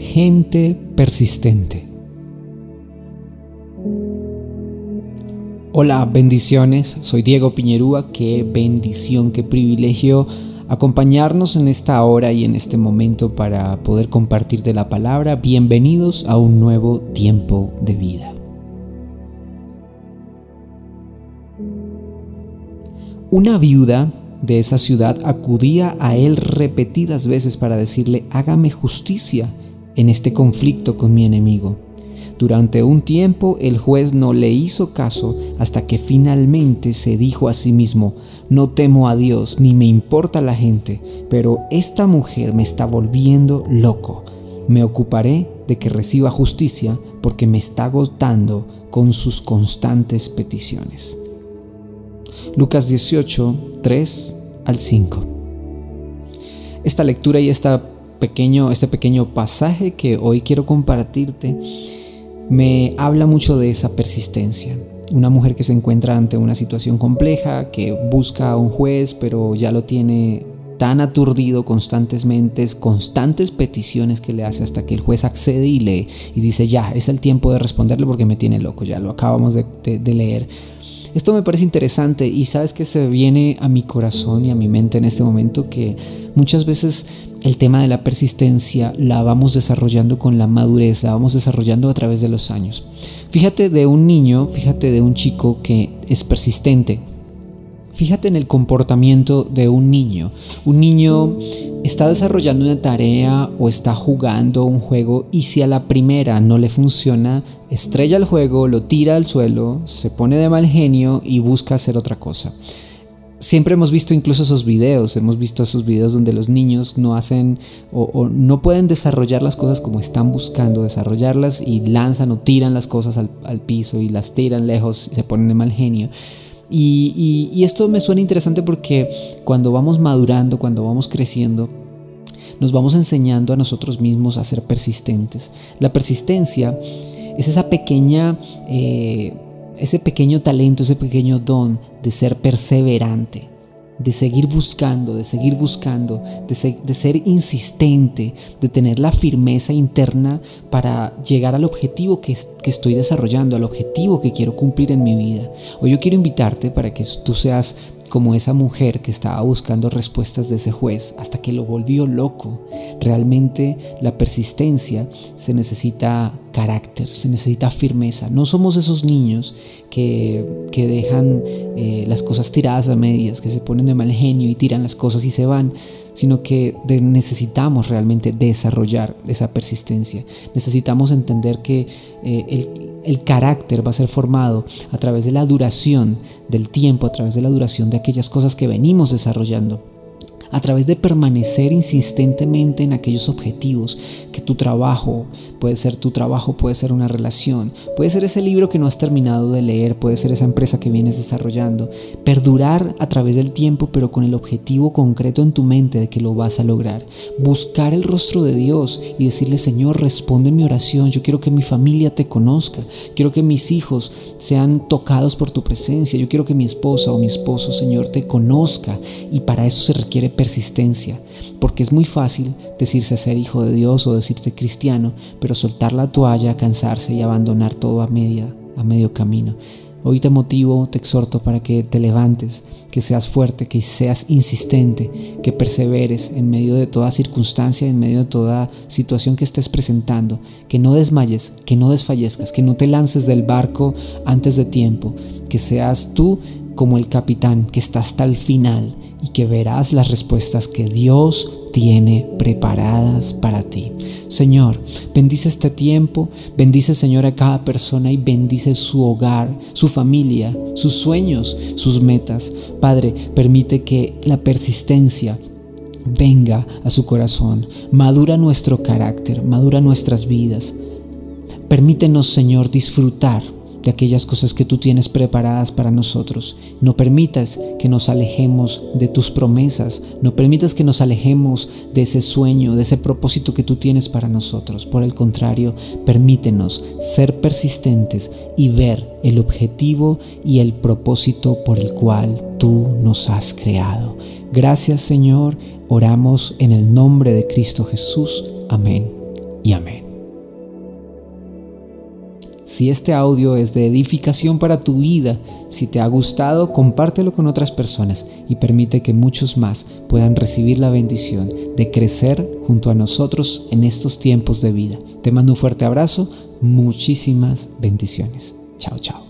gente persistente. Hola, bendiciones. Soy Diego Piñerúa. Qué bendición, qué privilegio acompañarnos en esta hora y en este momento para poder compartir de la palabra. Bienvenidos a un nuevo tiempo de vida. Una viuda de esa ciudad acudía a él repetidas veces para decirle, hágame justicia en este conflicto con mi enemigo. Durante un tiempo el juez no le hizo caso hasta que finalmente se dijo a sí mismo, no temo a Dios ni me importa la gente, pero esta mujer me está volviendo loco. Me ocuparé de que reciba justicia porque me está agotando con sus constantes peticiones. Lucas 18, 3 al 5. Esta lectura y esta pequeño, este pequeño pasaje que hoy quiero compartirte me habla mucho de esa persistencia. Una mujer que se encuentra ante una situación compleja, que busca a un juez, pero ya lo tiene tan aturdido constantemente, constantes peticiones que le hace hasta que el juez accede y lee y dice, ya, es el tiempo de responderle porque me tiene loco, ya lo acabamos de, de leer. Esto me parece interesante y sabes que se viene a mi corazón y a mi mente en este momento que muchas veces el tema de la persistencia la vamos desarrollando con la madurez, la vamos desarrollando a través de los años. Fíjate de un niño, fíjate de un chico que es persistente. Fíjate en el comportamiento de un niño. Un niño está desarrollando una tarea o está jugando un juego y si a la primera no le funciona, estrella el juego, lo tira al suelo, se pone de mal genio y busca hacer otra cosa siempre hemos visto incluso esos videos, hemos visto esos videos donde los niños no hacen o, no pueden desarrollar las cosas como están buscando desarrollarlas y lanzan o tiran las cosas al, piso y las tiran lejos y se ponen de mal genio. Y, esto me suena interesante porque cuando vamos madurando, cuando vamos creciendo, nos vamos enseñando a nosotros mismos a ser persistentes. La persistencia es esa pequeña... Eh, ese pequeño talento, ese pequeño don de ser perseverante, de seguir buscando, de seguir buscando, de, ser insistente, de tener la firmeza interna para llegar al objetivo que, que estoy desarrollando, al objetivo que quiero cumplir en mi vida. Hoy yo quiero invitarte para que tú seas como esa mujer que estaba buscando respuestas de ese juez hasta que lo volvió loco. Realmente la persistencia se necesita carácter, se necesita firmeza. No somos esos niños que, dejan eh, las cosas tiradas a medias, que se ponen de mal genio y tiran las cosas y se van, sino que necesitamos realmente desarrollar esa persistencia. Necesitamos entender que eh, el el carácter va a ser formado a través de la duración del tiempo, a través de la duración de aquellas cosas que venimos desarrollando a través de permanecer insistentemente en aquellos objetivos, que tu trabajo puede ser tu trabajo, puede ser una relación, puede ser ese libro que no has terminado de leer, puede ser esa empresa que vienes desarrollando, perdurar a través del tiempo pero con el objetivo concreto en tu mente de que lo vas a lograr, buscar el rostro de Dios y decirle Señor, responde mi oración, yo quiero que mi familia te conozca, quiero que mis hijos sean tocados por tu presencia, yo quiero que mi esposa o mi esposo, Señor, te conozca. Y para eso se requiere persistencia, porque es muy fácil decirse ser hijo de Dios o decirse cristiano, pero soltar la toalla, cansarse y abandonar todo a media, a medio camino. Hoy te motivo, te exhorto para que te levantes, que seas fuerte, que seas insistente, que perseveres en medio de toda circunstancia, en medio de toda situación que estés presentando, que no desmayes, que no desfallezcas, que no te lances del barco antes de tiempo, que seas tú como el capitán que está hasta el final y que verás las respuestas que Dios tiene preparadas para ti. Señor, bendice este tiempo, bendice Señor a cada persona y bendice su hogar, su familia, sus sueños, sus metas. Padre, permite que la persistencia venga a su corazón, madura nuestro carácter, madura nuestras vidas. Permítenos, Señor, disfrutar de aquellas cosas que tú tienes preparadas para nosotros. No permitas que nos alejemos de tus promesas, no permitas que nos alejemos de ese sueño, de ese propósito que tú tienes para nosotros. Por el contrario, permítenos ser persistentes y ver el objetivo y el propósito por el cual tú nos has creado. Gracias Señor, oramos en el nombre de Cristo Jesús. Amén y amén. Si este audio es de edificación para tu vida, si te ha gustado, compártelo con otras personas y permite que muchos más puedan recibir la bendición de crecer junto a nosotros en estos tiempos de vida. Te mando un fuerte abrazo, muchísimas bendiciones. Chao, chao.